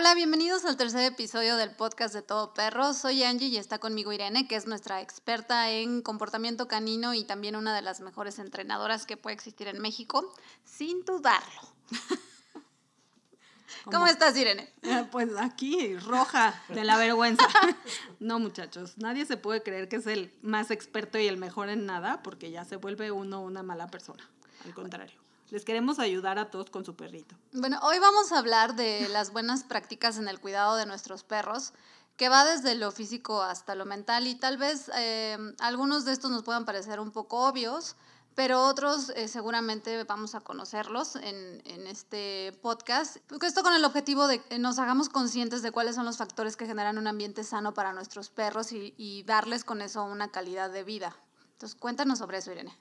Hola, bienvenidos al tercer episodio del podcast de Todo Perro. Soy Angie y está conmigo Irene, que es nuestra experta en comportamiento canino y también una de las mejores entrenadoras que puede existir en México, sin dudarlo. ¿Cómo, estás, Irene? Eh, pues aquí, roja de la vergüenza. No, muchachos, nadie se puede creer que es el más experto y el mejor en nada porque ya se vuelve uno una mala persona. Al contrario. Les queremos ayudar a todos con su perrito. Bueno, hoy vamos a hablar de las buenas prácticas en el cuidado de nuestros perros, que va desde lo físico hasta lo mental y tal vez eh, algunos de estos nos puedan parecer un poco obvios, pero otros eh, seguramente vamos a conocerlos en, en, este podcast. Esto con el objetivo de que nos hagamos conscientes de cuáles son los factores que generan un ambiente sano para nuestros perros y, y darles con eso una calidad de vida. Entonces, cuéntanos sobre eso, Irene.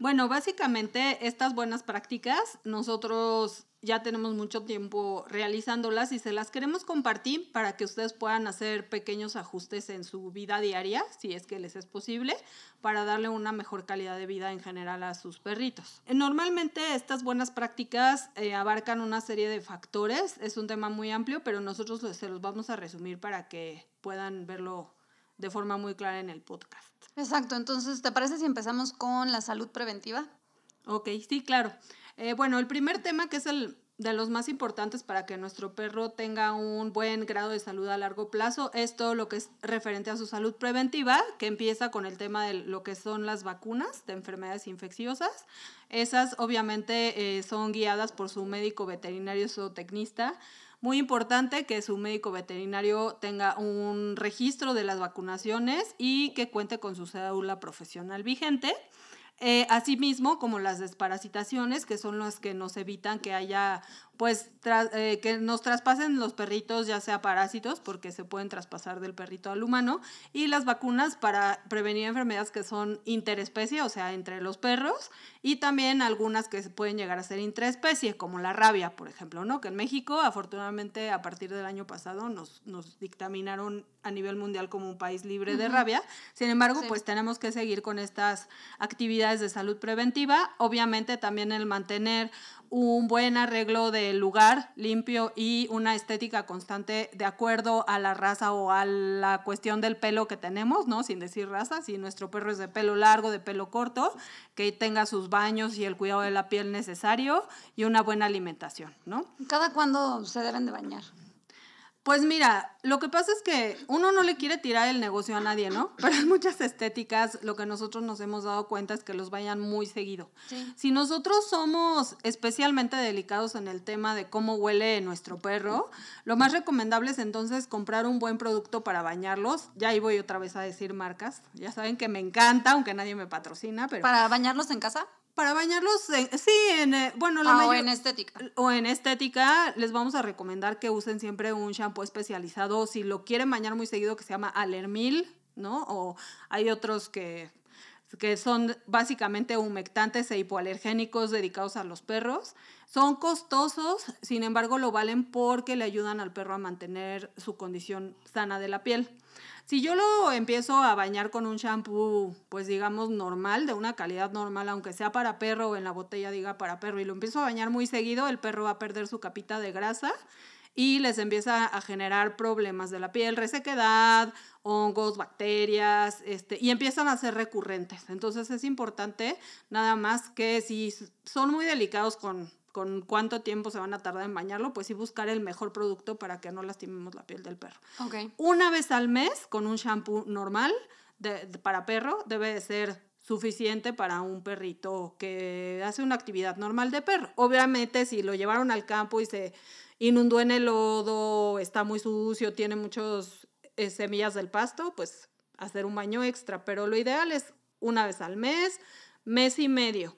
Bueno, básicamente estas buenas prácticas nosotros ya tenemos mucho tiempo realizándolas y se las queremos compartir para que ustedes puedan hacer pequeños ajustes en su vida diaria, si es que les es posible, para darle una mejor calidad de vida en general a sus perritos. Normalmente estas buenas prácticas eh, abarcan una serie de factores, es un tema muy amplio, pero nosotros se los vamos a resumir para que puedan verlo de forma muy clara en el podcast. Exacto, entonces, ¿te parece si empezamos con la salud preventiva? Ok, sí, claro. Eh, bueno, el primer tema que es el de los más importantes para que nuestro perro tenga un buen grado de salud a largo plazo es todo lo que es referente a su salud preventiva, que empieza con el tema de lo que son las vacunas de enfermedades infecciosas. Esas obviamente eh, son guiadas por su médico veterinario zootecnista muy importante que su médico veterinario tenga un registro de las vacunaciones y que cuente con su cédula profesional vigente. Eh, asimismo, como las desparasitaciones, que son las que nos evitan que haya pues eh, que nos traspasen los perritos, ya sea parásitos, porque se pueden traspasar del perrito al humano, y las vacunas para prevenir enfermedades que son interespecie, o sea, entre los perros, y también algunas que pueden llegar a ser intraespecie, como la rabia, por ejemplo, ¿no? Que en México, afortunadamente, a partir del año pasado nos, nos dictaminaron a nivel mundial como un país libre de rabia. Sin embargo, pues tenemos que seguir con estas actividades de salud preventiva. Obviamente también el mantener un buen arreglo del lugar limpio y una estética constante de acuerdo a la raza o a la cuestión del pelo que tenemos, ¿no? Sin decir raza, si nuestro perro es de pelo largo, de pelo corto, que tenga sus baños y el cuidado de la piel necesario y una buena alimentación, ¿no? ¿Cada cuándo se deben de bañar? Pues mira, lo que pasa es que uno no le quiere tirar el negocio a nadie, ¿no? Pero en muchas estéticas lo que nosotros nos hemos dado cuenta es que los vayan muy seguido. Si nosotros somos especialmente delicados en el tema de cómo huele nuestro perro, lo más recomendable es entonces comprar un buen producto para bañarlos. Ya ahí voy otra vez a decir marcas. Ya saben que me encanta, aunque nadie me patrocina, pero... ¿Para bañarlos en casa? Para bañarlos, sí, en, eh, bueno, la ah, o en estética. O en estética, les vamos a recomendar que usen siempre un shampoo especializado. Si lo quieren bañar muy seguido, que se llama Alermil, ¿no? O hay otros que, que son básicamente humectantes e hipoalergénicos dedicados a los perros. Son costosos, sin embargo, lo valen porque le ayudan al perro a mantener su condición sana de la piel. Si yo lo empiezo a bañar con un shampoo, pues digamos normal, de una calidad normal, aunque sea para perro o en la botella diga para perro, y lo empiezo a bañar muy seguido, el perro va a perder su capita de grasa y les empieza a generar problemas de la piel, resequedad, hongos, bacterias, este, y empiezan a ser recurrentes. Entonces es importante nada más que si son muy delicados con con cuánto tiempo se van a tardar en bañarlo, pues sí buscar el mejor producto para que no lastimemos la piel del perro. Okay. Una vez al mes, con un shampoo normal de, para perro, debe de ser suficiente para un perrito que hace una actividad normal de perro. Obviamente, si lo llevaron al campo y se inundó en el lodo, está muy sucio, tiene muchas eh, semillas del pasto, pues hacer un baño extra, pero lo ideal es una vez al mes, mes y medio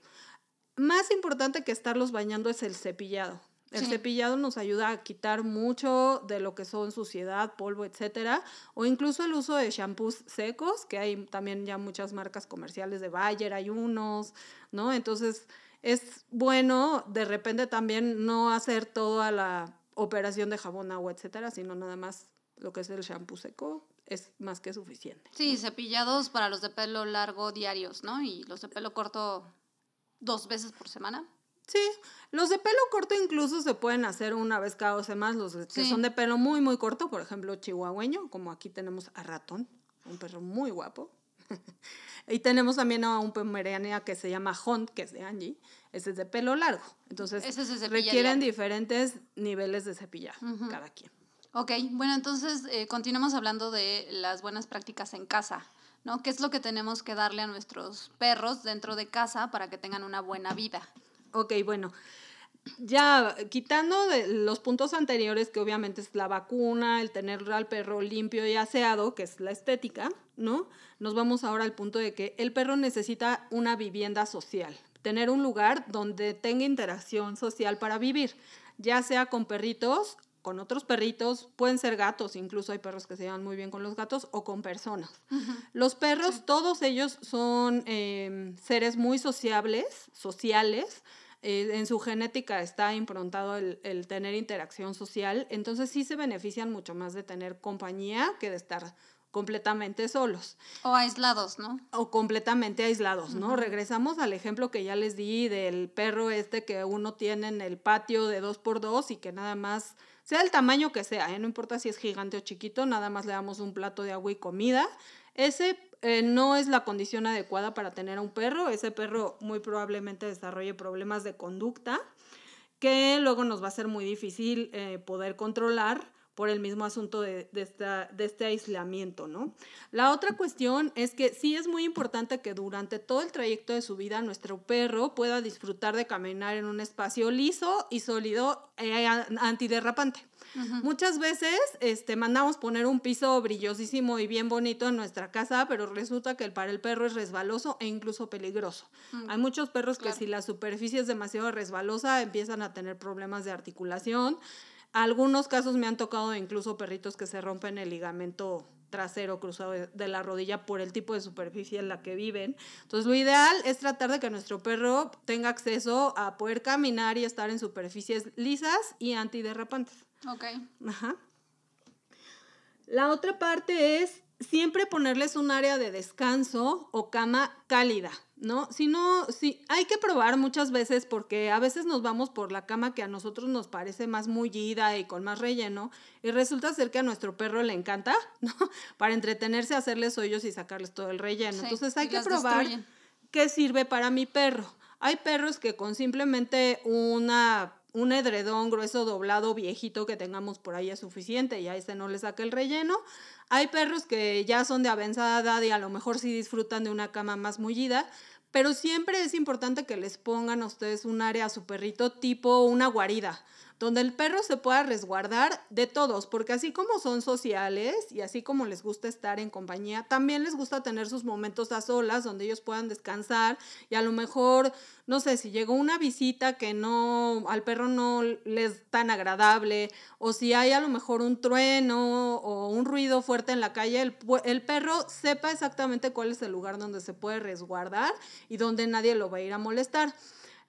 más importante que estarlos bañando es el cepillado. El cepillado nos ayuda a quitar mucho de lo que son suciedad, polvo, etcétera, o incluso el uso de shampoos secos, que hay también ya muchas marcas comerciales de Bayer, hay unos, ¿no? Entonces, es bueno de repente también no hacer toda la operación de jabón, agua, etcétera, sino nada más lo que es el shampoo seco es más que suficiente. Sí, cepillados para los de pelo largo diarios, ¿no? Y los de pelo corto dos veces por semana. Sí, los de pelo corto incluso se pueden hacer una vez cada dos semanas, los que son de pelo muy, muy corto, por ejemplo, chihuahueño, como aquí tenemos a Ratón, un perro muy guapo. y tenemos también a un pomerania que se llama Hunt, que es de Angie, ese es de pelo largo. Entonces, requieren diferentes niveles de cepillar cada quien. Ok, bueno, entonces eh, continuamos hablando de las buenas prácticas en casa. ¿No? ¿Qué es lo que tenemos que darle a nuestros perros dentro de casa para que tengan una buena vida? Ok, bueno. Ya quitando de los puntos anteriores, que obviamente es la vacuna, el tener al perro limpio y aseado, que es la estética, ¿no? Nos vamos ahora al punto de que el perro necesita una vivienda social, tener un lugar donde tenga interacción social para vivir, ya sea con perritos con otros perritos, pueden ser gatos, incluso hay perros que se llevan muy bien con los gatos, o con personas. Los perros, todos ellos son em, seres muy sociables, sociales, eh, en su genética está improntado el, el, tener interacción social, entonces sí se benefician mucho más de tener compañía que de estar completamente solos. O aislados, ¿no? O completamente aislados, ¿no? Regresamos al ejemplo que ya les di del perro este que uno tiene en el patio de dos por dos y que nada más sea el tamaño que sea, ¿eh? no importa si es gigante o chiquito, nada más le damos un plato de agua y comida. Ese eh, no es la condición adecuada para tener a un perro, ese perro muy probablemente desarrolle problemas de conducta que luego nos va a ser muy difícil eh, poder controlar por el mismo asunto de, esta, de, este aislamiento, ¿no? La otra cuestión es que sí es muy importante que durante todo el trayecto de su vida nuestro perro pueda disfrutar de caminar en un espacio liso y sólido eh, antiderrapante. Muchas veces este, mandamos poner un piso brillosísimo y bien bonito en nuestra casa, pero resulta que para el perro es resbaloso e incluso peligroso. Hay muchos perros que si la superficie es demasiado resbalosa empiezan a tener problemas de articulación, algunos casos me han tocado incluso perritos que se rompen el ligamento trasero cruzado de la rodilla por el tipo de superficie en la que viven. Entonces, lo ideal es tratar de que nuestro perro tenga acceso a poder caminar y estar en superficies lisas y antiderrapantes. Ok. Ajá. La otra parte es siempre ponerles un área de descanso o cama cálida, ¿no? Si no, si hay que probar muchas veces porque a veces nos vamos por la cama que a nosotros nos parece más mullida y con más relleno y resulta ser que a nuestro perro le encanta, ¿no? Para entretenerse, hacerles hoyos y sacarles todo el relleno. Entonces hay que probar qué sirve para mi perro. Hay perros que con simplemente una un edredón grueso doblado viejito que tengamos por ahí es suficiente y a ese no le saca el relleno. Hay perros que ya son de avanzada edad y a lo mejor sí disfrutan de una cama más mullida, pero siempre es importante que les pongan a ustedes un área a su perrito tipo una guarida donde el perro se pueda resguardar de todos, porque así como son sociales y así como les gusta estar en compañía, también les gusta tener sus momentos a solas donde ellos puedan descansar y a lo mejor, no sé, si llegó una visita que no, al perro no les es tan agradable, o si hay a lo mejor un trueno o un ruido fuerte en la calle, el, el perro sepa exactamente cuál es el lugar donde se puede resguardar y donde nadie lo va a ir a molestar.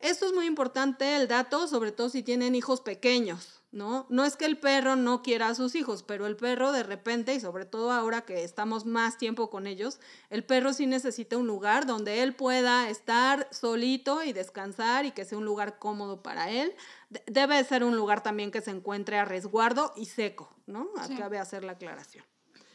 Esto es muy importante, el dato, sobre todo si tienen hijos pequeños, ¿no? No es que el perro no quiera a sus hijos, pero el perro de repente, y sobre todo ahora que estamos más tiempo con ellos, el perro sí necesita un lugar donde él pueda estar solito y descansar y que sea un lugar cómodo para él. Debe ser un lugar también que se encuentre a resguardo y seco, ¿no? Cabe hacer la aclaración.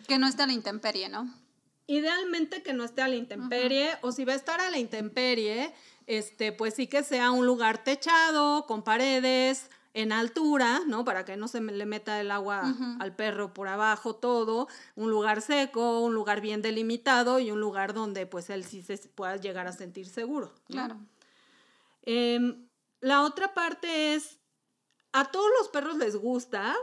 Que no esté a la intemperie, ¿no? Idealmente que no esté a la intemperie, o si va a estar a la intemperie, este, pues sí que sea un lugar techado, con paredes, en altura, ¿no? Para que no se le meta el agua al perro por abajo, todo, un lugar seco, un lugar bien delimitado y un lugar donde pues él sí se pueda llegar a sentir seguro. Claro. Em, la otra parte es, a todos los perros les gusta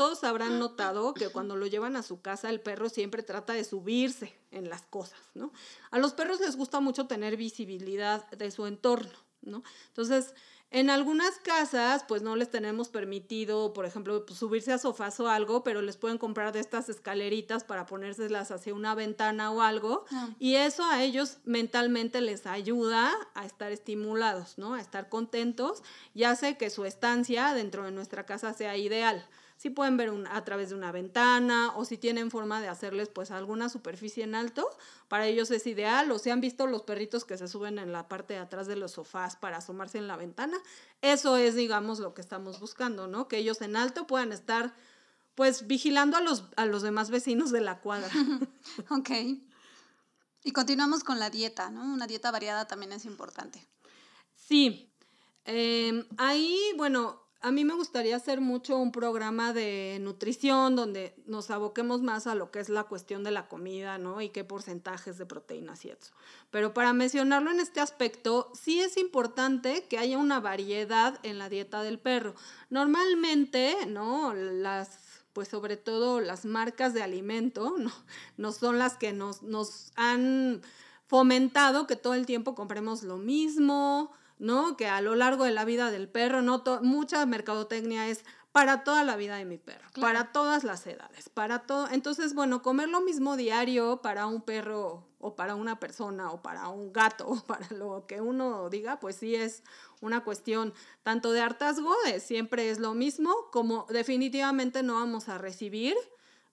todos habrán notado que cuando lo llevan a su casa, el perro siempre trata de subirse en las cosas, ¿no? A los perros les gusta mucho tener visibilidad de su entorno, ¿no? Entonces, en algunas casas, pues no les tenemos permitido, por ejemplo, pues, subirse a sofás o algo, pero les pueden comprar de estas escaleritas para ponérselas hacia una ventana o algo. Ah. Y eso a ellos mentalmente les ayuda a estar estimulados, ¿no? A estar contentos y hace que su estancia dentro de nuestra casa sea ideal. Si pueden ver a través de una ventana o si tienen forma de hacerles pues alguna superficie en alto, para ellos es ideal. O si han visto los perritos que se suben en la parte de atrás de los sofás para asomarse en la ventana, eso es digamos lo que estamos buscando, ¿no? Que ellos en alto puedan estar pues vigilando a los, a los demás vecinos de la cuadra. ok. Y continuamos con la dieta, ¿no? Una dieta variada también es importante. Sí. Em, ahí, bueno, a mí me gustaría hacer mucho un programa de nutrición donde nos aboquemos más a lo que es la cuestión de la comida, ¿no? Y qué porcentajes de proteínas y eso. Pero para mencionarlo en este aspecto, sí es importante que haya una variedad en la dieta del perro. Normalmente, ¿no? Las pues sobre todo las marcas de alimento, no, no son las que nos, nos han fomentado que todo el tiempo compremos lo mismo, ¿no? Que a lo largo de la vida del perro, ¿no? mucha mercadotecnia es para toda la vida de mi perro, para todas las edades, para todo. Entonces, bueno, comer lo mismo diario para un perro o para una persona o para un gato o para lo que uno diga, pues sí es una cuestión tanto de hartazgo, de siempre es lo mismo, como definitivamente no vamos a recibir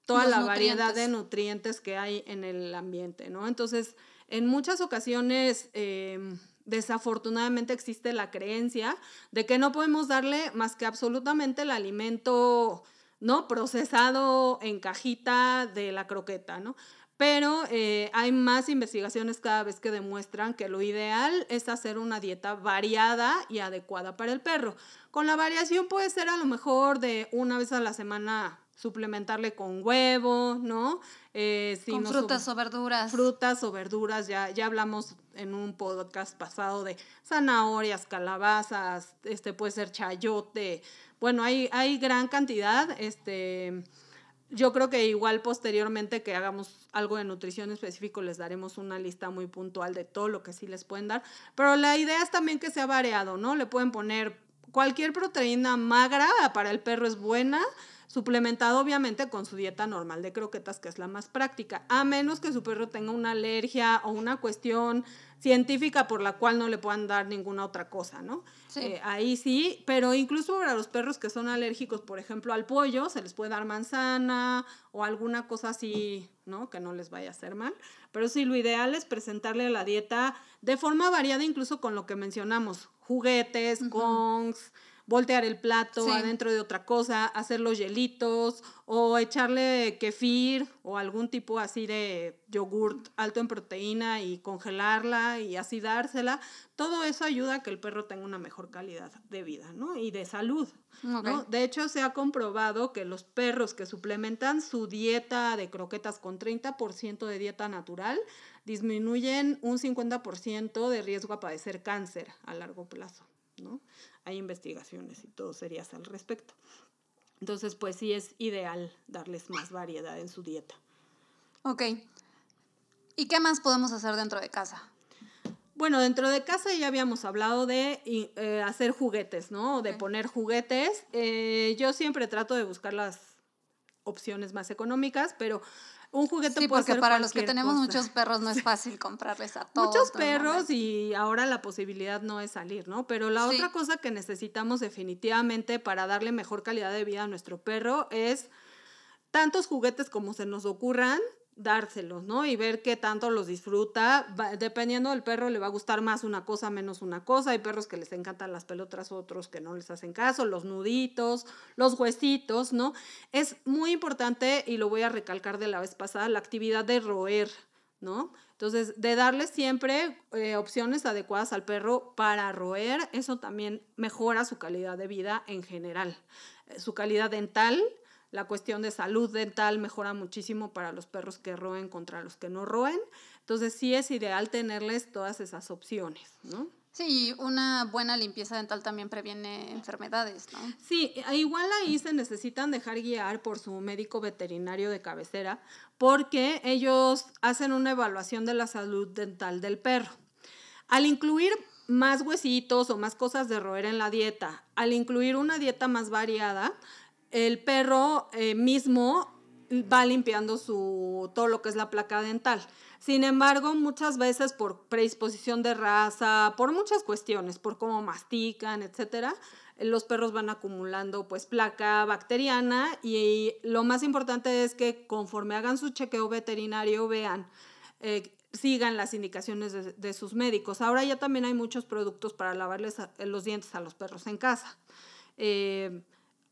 toda la variedad de nutrientes que hay en el ambiente, ¿no? Entonces, en muchas ocasiones... Em, desafortunadamente existe la creencia de que no podemos darle más que absolutamente el alimento no procesado en cajita de la croqueta, ¿no? Pero eh, hay más investigaciones cada vez que demuestran que lo ideal es hacer una dieta variada y adecuada para el perro. Con la variación puede ser a lo mejor de una vez a la semana suplementarle con huevo, ¿no? Eh, con frutas o verduras. Frutas o verduras, ya, ya hablamos en un podcast pasado de zanahorias, calabazas, este puede ser chayote. Bueno, hay, hay gran cantidad, este yo creo que igual posteriormente que hagamos algo de nutrición específico les daremos una lista muy puntual de todo lo que sí les pueden dar, pero la idea es también que sea variado, ¿no? Le pueden poner cualquier proteína magra para el perro es buena, suplementado obviamente con su dieta normal de croquetas, que es la más práctica, a menos que su perro tenga una alergia o una cuestión científica por la cual no le puedan dar ninguna otra cosa, ¿no? Eh, ahí sí, pero incluso para los perros que son alérgicos, por ejemplo, al pollo, se les puede dar manzana o alguna cosa así, ¿no? Que no les vaya a hacer mal. Pero sí, lo ideal es presentarle la dieta de forma variada, incluso con lo que mencionamos, juguetes, gongs, voltear el plato adentro de otra cosa, hacer los hielitos o echarle kefir o algún tipo así de yogurt alto en proteína y congelarla y así dársela. Todo eso ayuda a que el perro tenga una mejor calidad de vida ¿no? y de salud. ¿no? De hecho, se ha comprobado que los perros que suplementan su dieta de croquetas con 30% de dieta natural disminuyen un 50% de riesgo a padecer cáncer a largo plazo. ¿no? Hay investigaciones y todo sería al respecto. Entonces, pues sí es ideal darles más variedad en su dieta. Ok. ¿Y qué más podemos hacer dentro de casa? Bueno, dentro de casa ya habíamos hablado de eh, hacer juguetes, ¿no? De poner juguetes. Eh, yo siempre trato de buscar las opciones más económicas, pero un juguete sí, porque para los que tenemos muchos perros no es fácil comprarles a todos. Muchos perros y ahora la posibilidad no es salir, ¿no? Pero la otra cosa que necesitamos definitivamente para darle mejor calidad de vida a nuestro perro es tantos juguetes como se nos ocurran, dárselos, ¿no? Y ver qué tanto los disfruta. dependiendo del perro, le va a gustar más una cosa, menos una cosa. Hay perros que les encantan las pelotas, otros que no les hacen caso, los nuditos, los huesitos, ¿no? Es muy importante, y lo voy a recalcar de la vez pasada, la actividad de roer, ¿no? Entonces, de darle siempre eh, opciones adecuadas al perro para roer, eso también mejora su calidad de vida en general. Eh, su calidad dental, la cuestión de salud dental mejora muchísimo para los perros que roen contra los que no roen. Entonces sí es ideal tenerles todas esas opciones, ¿no? Sí, una buena limpieza dental también previene enfermedades, ¿no? Sí, igual ahí se necesitan dejar guiar por su médico veterinario de cabecera porque ellos hacen una evaluación de la salud dental del perro. Al incluir más huesitos o más cosas de roer en la dieta, al incluir una dieta más variada, el perro eh, mismo va limpiando su, todo lo que es la placa dental. Sin embargo, muchas veces por predisposición de raza, por muchas cuestiones, por cómo mastican, etcétera, los perros van acumulando pues placa bacteriana y lo más importante es que conforme hagan su chequeo veterinario vean eh, sigan las indicaciones de, sus médicos. Ahora ya también hay muchos productos para lavarles los dientes a los perros en casa. Eh,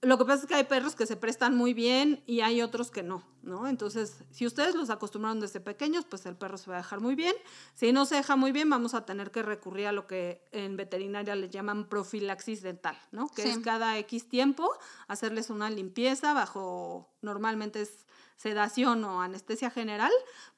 lo que pasa es que hay perros que se prestan muy bien y hay otros que no, ¿no? Entonces, si ustedes los acostumbraron desde pequeños, pues el perro se va a dejar muy bien. Si no se deja muy bien, vamos a tener que recurrir a lo que en veterinaria le llaman profilaxis dental, ¿no? Que es cada X tiempo hacerles una limpieza bajo, normalmente es sedación o anestesia general,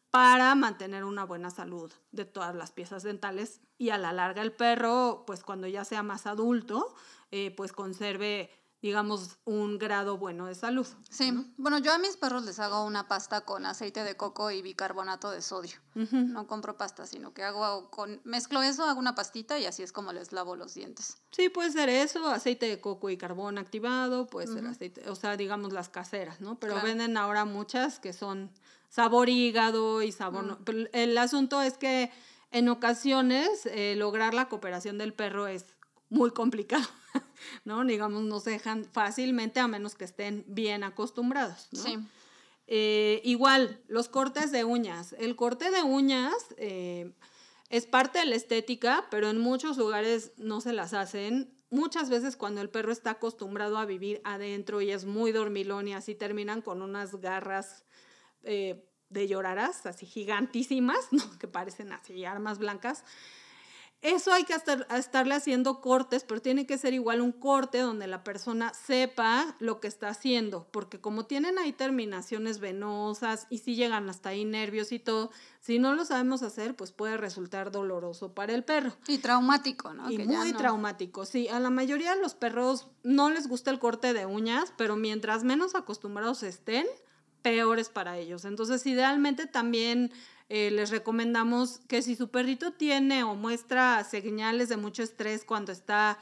para mantener una buena salud de todas las piezas dentales y a la larga el perro, pues cuando ya sea más adulto, eh, pues conserve digamos, un grado bueno de salud. Sí, bueno, yo a mis perros les hago una pasta con aceite de coco y bicarbonato de sodio. No compro pasta, sino que hago con, mezclo eso, hago una pastita y así es como les lavo los dientes. Sí, puede ser eso, aceite de coco y carbón activado, puede ser aceite, o sea, digamos las caseras, ¿no? Pero venden ahora muchas que son sabor hígado y sabor... el asunto es que en ocasiones eh, lograr la cooperación del perro es muy complicado. ¿No? Digamos, no se dejan fácilmente a menos que estén bien acostumbrados, Sí. Eh, igual, los cortes de uñas. El corte de uñas eh, es parte de la estética, pero en muchos lugares no se las hacen. Muchas veces cuando el perro está acostumbrado a vivir adentro y es muy dormilón y así terminan con unas garras eh, de lloraras, así gigantísimas, que parecen así armas blancas. Eso hay que estar, estarle haciendo cortes, pero tiene que ser igual un corte donde la persona sepa lo que está haciendo, porque como tienen ahí terminaciones venosas y si llegan hasta ahí nervios y todo, si no lo sabemos hacer, pues puede resultar doloroso para el perro. Y traumático, ¿no? Y muy traumático, sí. A la mayoría de los perros no les gusta el corte de uñas, pero mientras menos acostumbrados estén, peores para ellos. Entonces, idealmente también eh, les recomendamos que si su perrito tiene o muestra señales de mucho estrés cuando está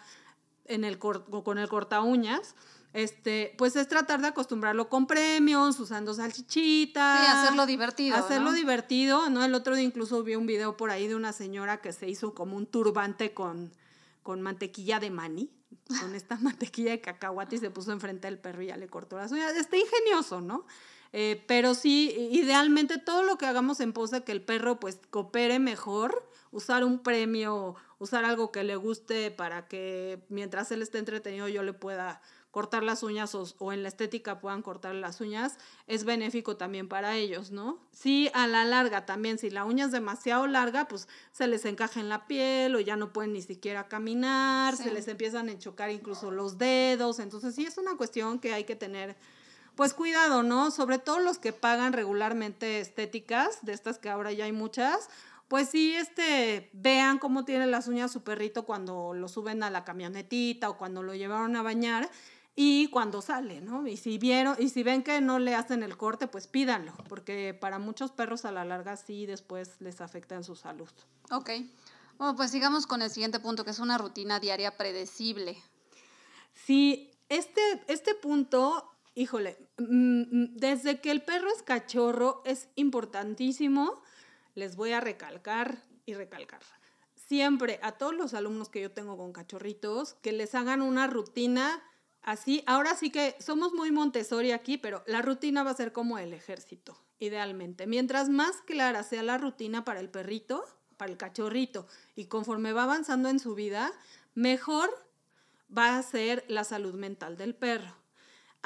en el con el corta uñas, este, pues es tratar de acostumbrarlo con premios, usando salchichita. Sí, hacerlo divertido. Hacerlo divertido, ¿no? El otro día incluso vi un video por ahí de una señora que se hizo como un turbante con, con mantequilla de maní, con esta mantequilla de cacahuate y se puso enfrente del perro y ya le cortó las uñas. Está ingenioso, ¿no? Eh, pero sí, idealmente todo lo que hagamos en pos de que el perro pues coopere mejor, usar un premio, usar algo que le guste para que mientras él esté entretenido yo le pueda cortar las uñas o, en la estética puedan cortar las uñas, es benéfico también para ellos, ¿no? Sí, a la larga también, si la uña es demasiado larga, pues se les encaja en la piel o ya no pueden ni siquiera caminar, se les empiezan a chocar incluso los dedos, entonces sí es una cuestión que hay que tener pues cuidado, ¿no? Sobre todo los que pagan regularmente estéticas, de estas que ahora ya hay muchas, pues sí, este, vean cómo tiene las uñas su perrito cuando lo suben a la camionetita o cuando lo llevaron a bañar y cuando sale, ¿no? Y si vieron, y si ven que no le hacen el corte, pues pídanlo, porque para muchos perros a la larga sí después les afecta en su salud. Ok. Bueno, pues sigamos con el siguiente punto, que es una rutina diaria predecible. Sí, este, este punto híjole, mm, mm, desde que el perro es cachorro es importantísimo, les voy a recalcar y recalcar. Siempre a todos los alumnos que yo tengo con cachorritos, que les hagan una rutina así. Ahora sí que somos muy Montessori aquí, pero la rutina va a ser como el ejército, idealmente. Mientras más clara sea la rutina para el perrito, para el cachorrito, y conforme va avanzando en su vida, mejor va a ser la salud mental del perro.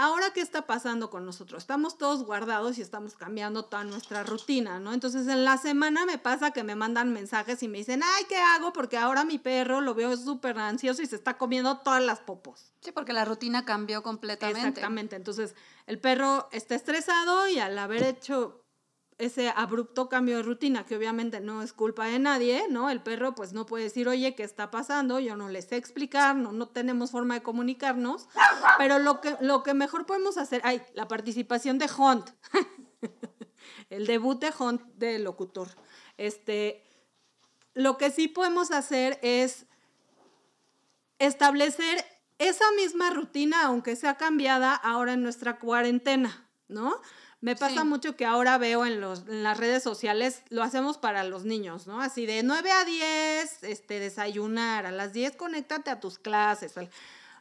Ahora, ¿qué está pasando con nosotros? Estamos todos guardados y estamos cambiando toda nuestra rutina, ¿no? Entonces, en la semana me pasa que me mandan mensajes y me dicen, ay, ¿qué hago? Porque ahora mi perro lo veo súper ansioso y se está comiendo todas las popos. Sí, porque la rutina cambió completamente. Exactamente. Entonces, el perro está estresado y al haber hecho ese abrupto cambio de rutina, que obviamente no es culpa de nadie, ¿no? El perro pues no puede decir, oye, ¿qué está pasando? Yo no le sé explicar, no, no tenemos forma de comunicarnos, pero lo que, lo que mejor podemos hacer, ay, la participación de Hunt, el debut de Hunt de locutor. Este, lo que sí podemos hacer es establecer esa misma rutina, aunque sea cambiada ahora en nuestra cuarentena, ¿no? Me pasa mucho que ahora veo en, los, en las redes sociales, lo hacemos para los niños, ¿no? Así de 9 a 10, este, desayunar, a las 10 conéctate a tus clases.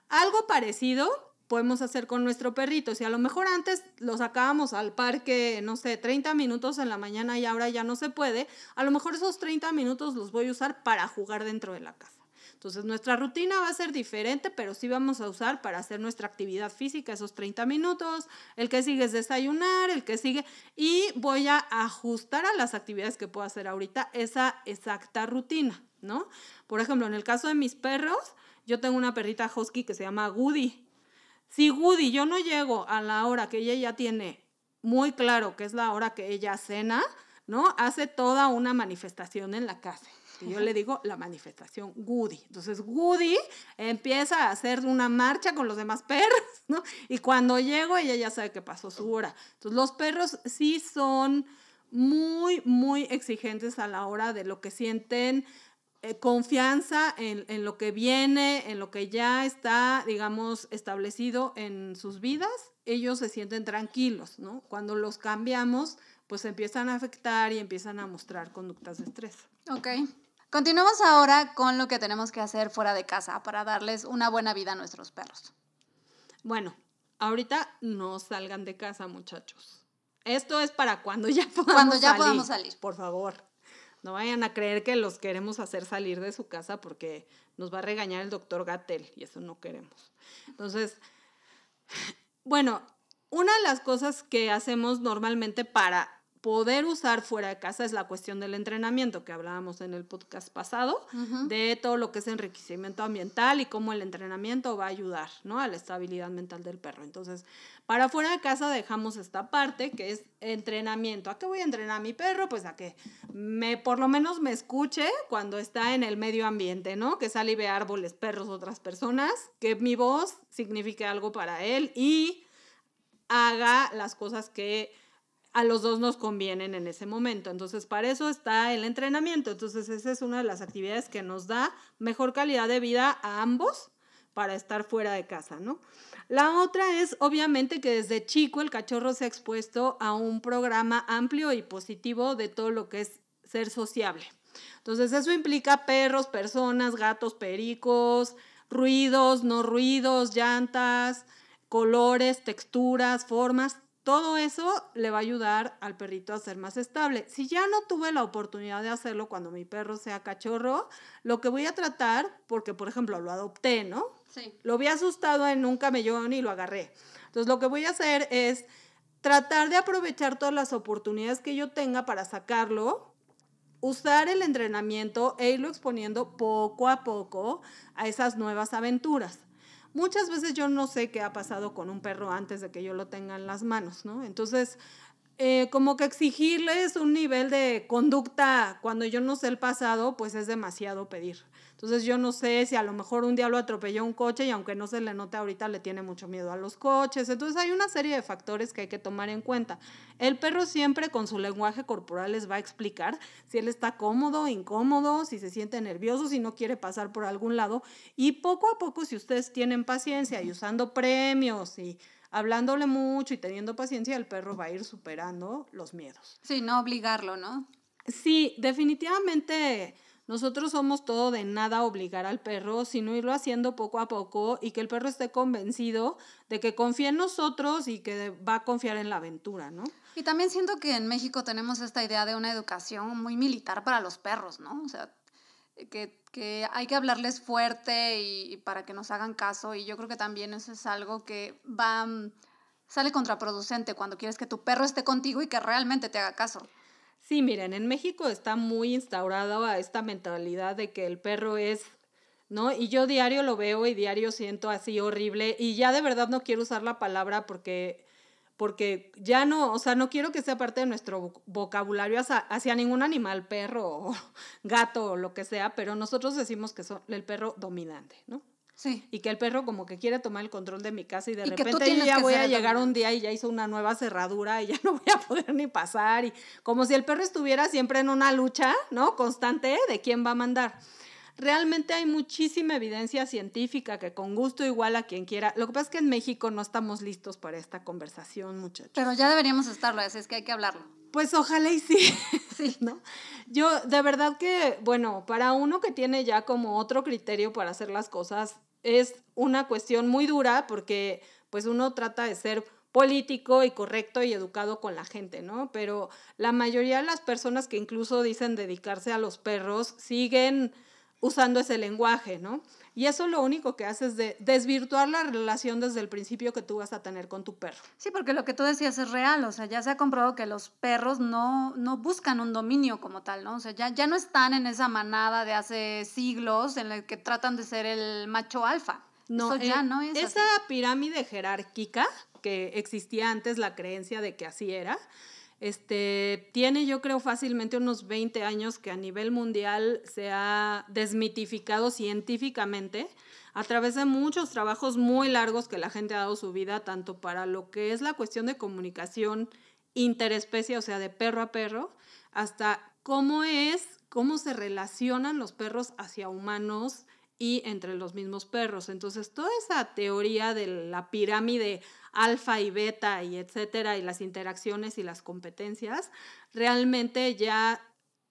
Algo parecido podemos hacer con nuestro perrito. Si a lo mejor antes lo sacábamos al parque, no sé, 30 minutos en la mañana y ahora ya no se puede, a lo mejor esos 30 minutos los voy a usar para jugar dentro de la casa. Entonces nuestra rutina va a ser diferente, pero sí vamos a usar para hacer nuestra actividad física esos 30 minutos. El que sigue es desayunar, el que sigue. Y voy a ajustar a las actividades que puedo hacer ahorita esa exacta rutina, ¿no? Por ejemplo, en el caso de mis perros, yo tengo una perrita husky que se llama Woody. Si Woody yo no llego a la hora que ella ya tiene muy claro que es la hora que ella cena, ¿no? Hace toda una manifestación en la casa yo le digo la manifestación Woody. Entonces Woody empieza a hacer una marcha con los demás perros, ¿no? Y cuando llego ella ya sabe que pasó su hora. Entonces los perros sí son muy, muy exigentes a la hora de lo que sienten. Eh, confianza en, en, lo que viene, en lo que ya está, digamos, establecido en sus vidas, ellos se sienten tranquilos, ¿no? Cuando los cambiamos, pues empiezan a afectar y empiezan a mostrar conductas de estrés. Ok. Continuamos ahora con lo que tenemos que hacer fuera de casa para darles una buena vida a nuestros perros. Bueno, ahorita no salgan de casa, muchachos. Esto es para cuando ya podamos Cuando ya podamos salir. Por favor. No vayan a creer que los queremos hacer salir de su casa porque nos va a regañar el doctor Gatel y eso no queremos. Entonces, bueno, una de las cosas que hacemos normalmente para poder usar fuera de casa es la cuestión del entrenamiento que hablábamos en el podcast pasado, de todo lo que es enriquecimiento ambiental y cómo el entrenamiento va a ayudar ¿no? a la estabilidad mental del perro. Entonces, para fuera de casa dejamos esta parte que es entrenamiento. ¿A qué voy a entrenar a mi perro? Pues a que me, por lo menos me escuche cuando está en el medio ambiente, ¿no? Que sale y ve árboles, perros, otras personas, que mi voz signifique algo para él y haga las cosas que a los dos nos convienen en ese momento. Entonces, para eso está el entrenamiento. Entonces, esa es una de las actividades que nos da mejor calidad de vida a ambos para estar fuera de casa, ¿no? La otra es, obviamente, que desde chico el cachorro se ha expuesto a un programa amplio y positivo de todo lo que es ser sociable. Entonces, eso implica perros, personas, gatos, pericos, ruidos, no ruidos, llantas, colores, texturas, formas, todo eso le va a ayudar al perrito a ser más estable. Si ya no tuve la oportunidad de hacerlo cuando mi perro sea cachorro, lo que voy a tratar, porque por ejemplo lo adopté, ¿no? Sí. Lo había asustado en un camellón y lo agarré. Entonces lo que voy a hacer es tratar de aprovechar todas las oportunidades que yo tenga para sacarlo, usar el entrenamiento e irlo exponiendo poco a poco a esas nuevas aventuras. Muchas veces yo no sé qué ha pasado con un perro antes de que yo lo tenga en las manos, ¿no? Entonces, eh, como que exigirles un nivel de conducta cuando yo no sé el pasado, pues es demasiado pedir. Entonces yo no sé si a lo mejor un día lo atropelló un coche y aunque no se le note ahorita le tiene mucho miedo a los coches. Entonces hay una serie de factores que hay que tomar en cuenta. El perro siempre con su lenguaje corporal les va a explicar si él está cómodo, incómodo, si se siente nervioso, si no quiere pasar por algún lado. Y poco a poco, si ustedes tienen paciencia y usando premios y hablándole mucho y teniendo paciencia, el perro va a ir superando los miedos. Sí, no obligarlo, ¿no? Sí, definitivamente nosotros somos todo de nada obligar al perro, sino irlo haciendo poco a poco y que el perro esté convencido de que confía en nosotros y que va a confiar en la aventura, ¿no? Y también siento que en México tenemos esta idea de una educación muy militar para los perros, ¿no? O sea, que, hay que hablarles fuerte y, para que nos hagan caso y yo creo que también eso es algo que va mm, sale contraproducente cuando quieres que tu perro esté contigo y que realmente te haga caso. Sí, miren, en México está muy instaurada esta mentalidad de que el perro es, ¿no? Y yo diario lo veo y diario siento así horrible y ya de verdad no quiero usar la palabra porque porque ya no, o sea, no quiero que sea parte de nuestro vocabulario hacia, ningún animal, perro o gato o lo que sea, pero nosotros decimos que son el perro dominante, ¿no? Sí. Y que el perro como que quiere tomar el control de mi casa y de repente yo ya voy a llegar un día y ya hizo una nueva cerradura y ya no voy a poder ni pasar y como si el perro estuviera siempre en una lucha, ¿no? Constante de quién va a mandar. realmente hay muchísima evidencia científica que con gusto igual a quien quiera. Lo que pasa es que en México no estamos listos para esta conversación, muchachos. Pero ya deberíamos estarlo, así es que hay que hablarlo. Pues ojalá y sí, sí, ¿no? Yo de verdad que, bueno, para uno que tiene ya como otro criterio para hacer las cosas, es una cuestión muy dura porque pues uno trata de ser político y correcto y educado con la gente, ¿no? Pero la mayoría de las personas que incluso dicen dedicarse a los perros siguen usando ese lenguaje, ¿no? Y eso lo único que hace es de desvirtuar la relación desde el principio que tú vas a tener con tu perro. Sí, porque lo que tú decías es real, o sea, ya se ha comprobado que los perros no, no buscan un dominio como tal, ¿no? O sea, ya, ya no están en esa manada de hace siglos en la que tratan de ser el macho alfa. No, eso ya eh, no es Esa pirámide jerárquica que existía antes, la creencia de que así era, este, tiene yo creo fácilmente unos 20 años que a nivel mundial se ha desmitificado científicamente a través de muchos trabajos muy largos que la gente ha dado su vida, tanto para lo que es la cuestión de comunicación interespecie, o sea, de perro a perro, hasta cómo es, cómo se relacionan los perros hacia humanos y entre los mismos perros. Entonces, toda esa teoría de la pirámide alfa y beta y etcétera, y las interacciones y las competencias, realmente ya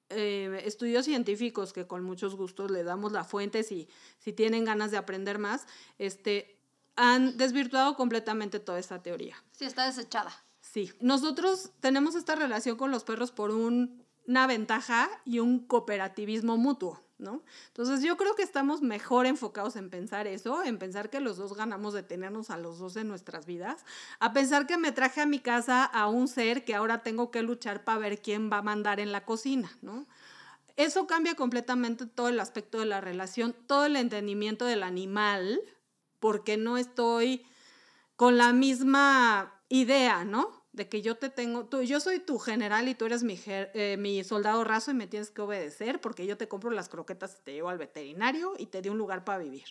eh, estudios científicos que con muchos gustos le damos la fuente si, si tienen ganas de aprender más, este, han desvirtuado completamente toda esa teoría. Sí, está desechada. Sí, nosotros tenemos esta relación con los perros por una ventaja y un cooperativismo mutuo. ¿No? Entonces yo creo que estamos mejor enfocados en pensar eso, en pensar que los dos ganamos de tenernos a los dos en nuestras vidas, a pensar que me traje a mi casa a un ser que ahora tengo que luchar para ver quién va a mandar en la cocina, ¿no? Eso cambia completamente todo el aspecto de la relación, todo el entendimiento del animal, porque no estoy con la misma idea, ¿no? De que yo te tengo, tú, yo soy tu general y tú eres mi, eh, mi soldado raso y me tienes que obedecer porque yo te compro las croquetas y te llevo al veterinario y te di un lugar para vivir.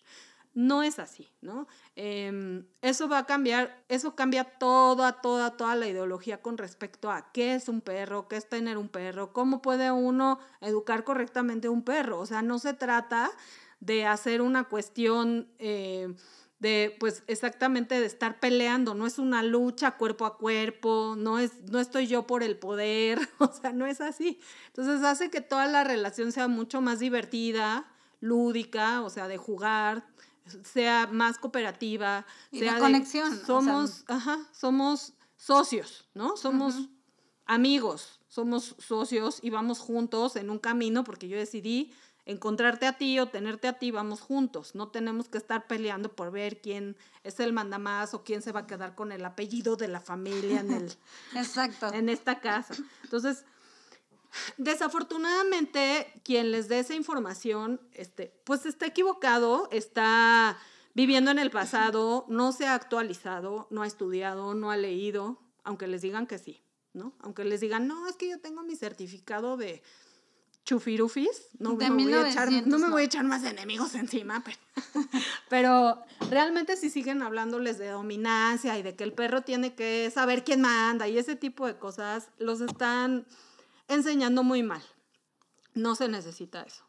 No es así, ¿no? Em, eso va a cambiar, eso cambia toda, toda, toda la ideología con respecto a qué es un perro, qué es tener un perro, cómo puede uno educar correctamente a un perro. O sea, no se trata de hacer una cuestión... Eh, de pues exactamente de estar peleando, no es una lucha cuerpo a cuerpo, no es no estoy yo por el poder, o sea, no es así. Entonces hace que toda la relación sea mucho más divertida, lúdica, o sea, de jugar, sea más cooperativa, y sea de conexión, somos, ajá, somos socios, ¿no? Somos amigos, somos socios y vamos juntos en un camino porque yo decidí encontrarte a ti o tenerte a ti, vamos juntos. No tenemos que estar peleando por ver quién es el mandamás o quién se va a quedar con el apellido de la familia en, el, Exacto. en esta casa. Entonces, desafortunadamente, quien les dé esa información, este, pues está equivocado, está viviendo en el pasado, no se ha actualizado, no ha estudiado, no ha leído, aunque les digan que sí, ¿no? Aunque les digan, no, es que yo tengo mi certificado de chufirufis. No, me voy a echar, no me voy a echar más enemigos encima, pero, realmente si siguen hablándoles de dominancia y de que el perro tiene que saber quién manda y ese tipo de cosas, los están enseñando muy mal. No se necesita eso.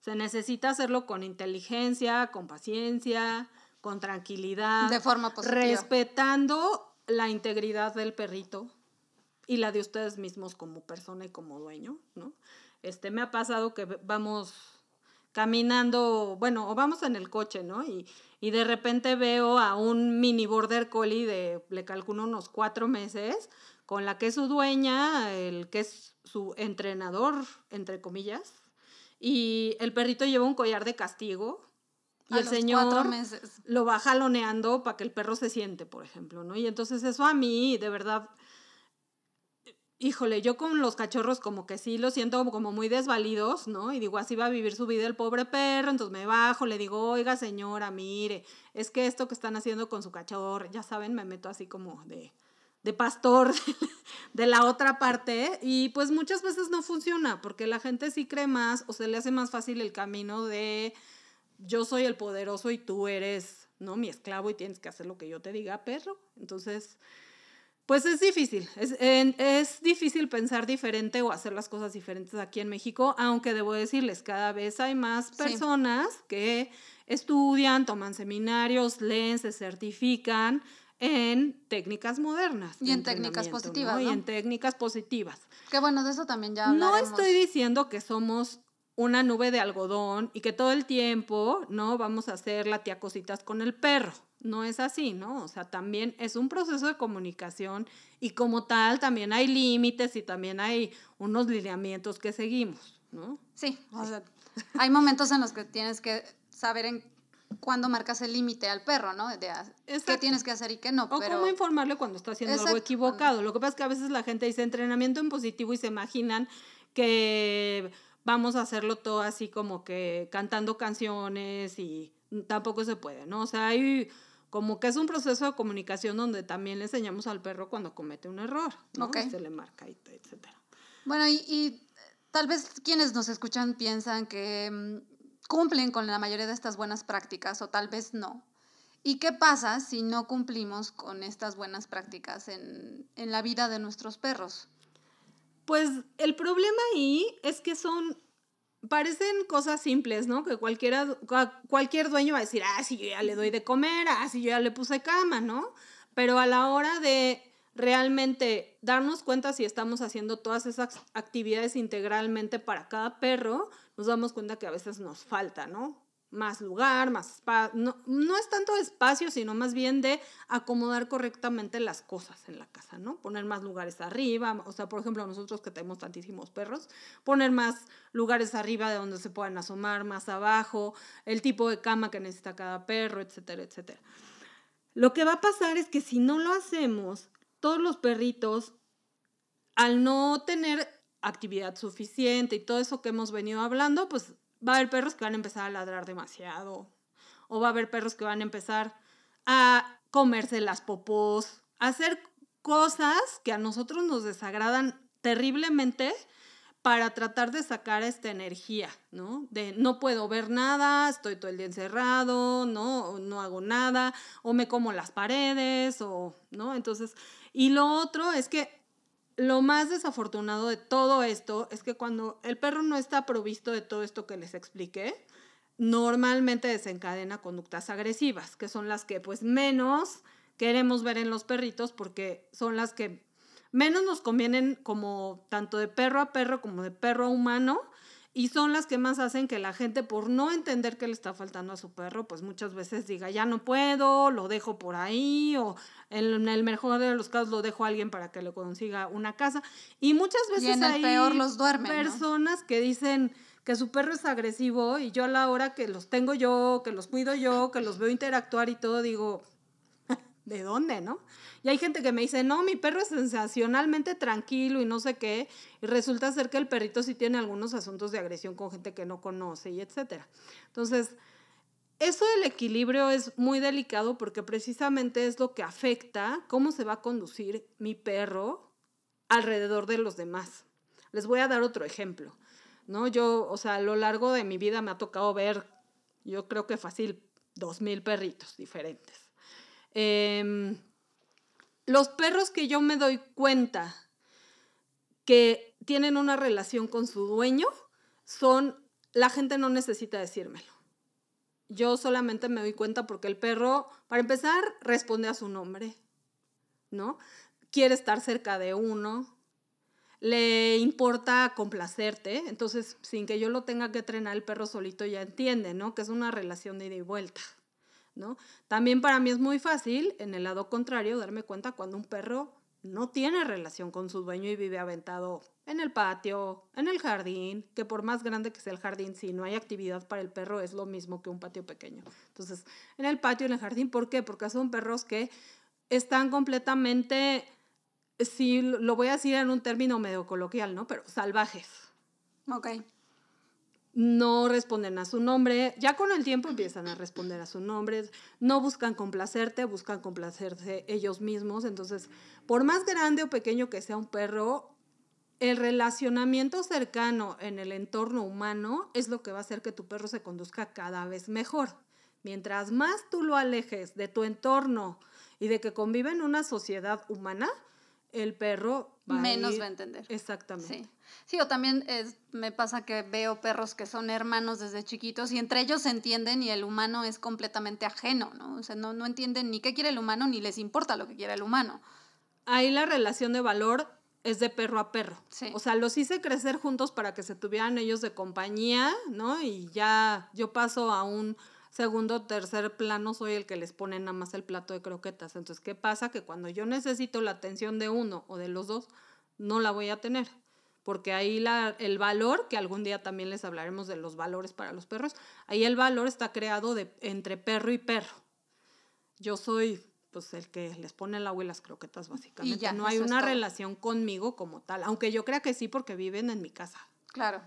Se necesita hacerlo con inteligencia, con paciencia, con tranquilidad. De forma positiva. Respetando la integridad del perrito y la de ustedes mismos como persona y como dueño, ¿no? Este, me ha pasado que vamos caminando, bueno, o vamos en el coche, ¿no? Y, y de repente veo a un mini border collie de, le calculo unos cuatro meses, con la que es su dueña, el que es su entrenador, entre comillas, y el perrito lleva un collar de castigo. Y el señor meses. lo va jaloneando para que el perro se siente, por ejemplo, ¿no? Y entonces eso a mí, de verdad, híjole, yo con los cachorros como que sí lo siento como muy desvalidos, ¿no? Y digo, así va a vivir su vida el pobre perro, entonces me bajo, le digo, oiga señora, mire, es que esto que están haciendo con su cachorro, ya saben, me meto así como de, de pastor de la otra parte y pues muchas veces no funciona porque la gente sí cree más o se le hace más fácil el camino de yo soy el poderoso y tú eres, ¿no? Mi esclavo y tienes que hacer lo que yo te diga, perro. Entonces Pues es difícil, es, es, difícil pensar diferente o hacer las cosas diferentes aquí en México, aunque debo decirles, cada vez hay más personas que estudian, toman seminarios, leen, se certifican en técnicas modernas. Y en técnicas positivas. Y en técnicas positivas. Que bueno, de eso también ya hablaremos. No estoy diciendo que somos una nube de algodón y que todo el tiempo, ¿no? Vamos a hacer la tía cositas con el perro. No es así, ¿no? O sea, también es un proceso de comunicación y como tal también hay límites y también hay unos lineamientos que seguimos, ¿no? Sí, o sea, hay momentos en los que tienes que saber en cuándo marcas el límite al perro, ¿no? De qué tienes que hacer y qué no. O cómo informarle cuando está haciendo algo equivocado. Lo que pasa es que a veces la gente dice entrenamiento en positivo y se imaginan que vamos a hacerlo todo así como que cantando canciones y tampoco se puede, ¿no? O sea, hay como que es un proceso de comunicación donde también le enseñamos al perro cuando comete un error, ¿no? Se le marca, etcétera. Bueno, y, y, tal vez quienes nos escuchan piensan que mm, cumplen con la mayoría de estas buenas prácticas o tal vez no. ¿Y qué pasa si no cumplimos con estas buenas prácticas en, en la vida de nuestros perros? Pues el problema ahí es que son parecen cosas simples, ¿no? Que cualquiera, cualquier dueño va a decir, ah, sí, yo ya le doy de comer, ah, sí, yo ya le puse cama, ¿no? Pero a la hora de realmente darnos cuenta si estamos haciendo todas esas actividades integralmente para cada perro, nos damos cuenta que a veces nos falta, ¿no? Más lugar, más espacio. No, no, es tanto espacio, sino más bien de acomodar correctamente las cosas en la casa, ¿no? Poner más lugares arriba, o sea, por ejemplo, nosotros que tenemos tantísimos perros, poner más lugares arriba de donde se puedan asomar, más abajo, el tipo de cama que necesita cada perro, etcétera, etcétera. Lo que va a pasar es que si no lo hacemos, todos los perritos, al no tener actividad suficiente y todo eso que hemos venido hablando, pues va a haber perros que van a empezar a ladrar demasiado. O va a haber perros que van a empezar a comerse las popós, a hacer cosas que a nosotros nos desagradan terriblemente para tratar de sacar esta energía, ¿no? De no puedo ver nada, estoy todo el día encerrado, no, no hago nada, o me como las paredes, o, ¿no? Entonces, y lo otro es que lo más desafortunado de todo esto es que cuando el perro no está provisto de todo esto que les expliqué, normalmente desencadena conductas agresivas, que son las que pues menos queremos ver en los perritos porque son las que menos nos convienen como tanto de perro a perro como de perro a humano y son las que más hacen que la gente, por no entender qué le está faltando a su perro, pues muchas veces diga, ya no puedo, lo dejo por ahí, o en el mejor de los casos lo dejo a alguien para que le consiga una casa. Y muchas veces y en el peor los duermen, personas que dicen que su perro es agresivo y yo a la hora que los tengo yo, que los cuido yo, que los veo interactuar y todo, digo, ¿de dónde, no? Y hay gente que me dice, no, mi perro es sensacionalmente tranquilo y no sé qué, y resulta ser que el perrito sí tiene algunos asuntos de agresión con gente que no conoce y etcétera. Entonces, eso del equilibrio es muy delicado porque precisamente es lo que afecta cómo se va a conducir mi perro alrededor de los demás. Les voy a dar otro ejemplo, ¿no? Yo, o sea, a lo largo de mi vida me ha tocado ver, yo creo que fácil, dos mil perritos diferentes. Eh, los perros que yo me doy cuenta que tienen una relación con su dueño son, la gente no necesita decírmelo. Yo solamente me doy cuenta porque el perro, para empezar, responde a su nombre, ¿no? Quiere estar cerca de uno, le importa complacerte, entonces sin que yo lo tenga que entrenar, el perro solito ya entiende, ¿no? Que es una relación de ida y vuelta. ¿No? También para mí es muy fácil, en el lado contrario, darme cuenta cuando un perro no tiene relación con su dueño y vive aventado en el patio, en el jardín, que por más grande que sea el jardín, si no hay actividad para el perro es lo mismo que un patio pequeño. Entonces, en el patio, en el jardín, ¿por qué? Porque son perros que están completamente, si lo voy a decir en un término medio coloquial, ¿no? Pero salvajes. Ok no responden a su nombre, ya con el tiempo empiezan a responder a su nombre, no buscan complacerte, buscan complacerse ellos mismos, entonces, por más grande o pequeño que sea un perro, el relacionamiento cercano en el entorno humano es lo que va a hacer que tu perro se conduzca cada vez mejor. Mientras más tú lo alejes de tu entorno y de que convive en una sociedad humana, el perro va menos a ir- va a entender. Exactamente. Sí. Sí, o también es, me pasa que veo perros que son hermanos desde chiquitos y entre ellos se entienden y el humano es completamente ajeno, ¿no? O sea, no, no entienden ni qué quiere el humano ni les importa lo que quiere el humano. Ahí la relación de valor es de perro a perro. Sí. O sea, los hice crecer juntos para que se tuvieran ellos de compañía, ¿no? Y ya yo paso a un segundo tercer plano, soy el que les pone nada más el plato de croquetas. Entonces, ¿qué pasa? Que cuando yo necesito la atención de uno o de los dos, no la voy a tener. Porque ahí la, el valor, que algún día también les hablaremos de los valores para los perros, ahí el valor está creado de, entre perro y perro. Yo soy pues el que les pone el agua y las croquetas básicamente. ya, no hay una todo. relación conmigo como tal, aunque yo crea que sí porque viven en mi casa. Claro.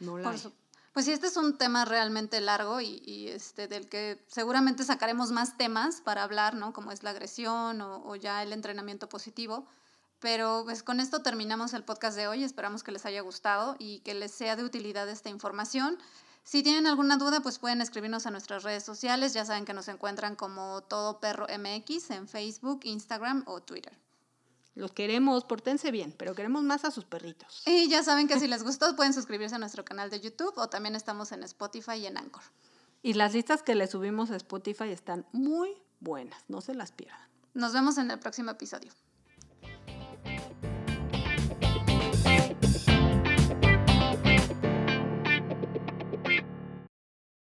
No la Por hay. su- Pues sí, este es un tema realmente largo y, y, este, del que seguramente sacaremos más temas para hablar, ¿no? Como es la agresión o, o ya el entrenamiento positivo. Pero pues con esto terminamos el podcast de hoy. Esperamos que les haya gustado y que les sea de utilidad esta información. Si tienen alguna duda, pues pueden escribirnos a nuestras redes sociales. Ya saben que nos encuentran como Todo Perro MX en Facebook, Instagram o Twitter. Los queremos, portense bien, pero queremos más a sus perritos. Y ya saben que si les gustó, pueden suscribirse a nuestro canal de YouTube o también estamos en Spotify y en Anchor. Y las listas que le subimos a Spotify están muy buenas, no se las pierdan. Nos vemos en el próximo episodio.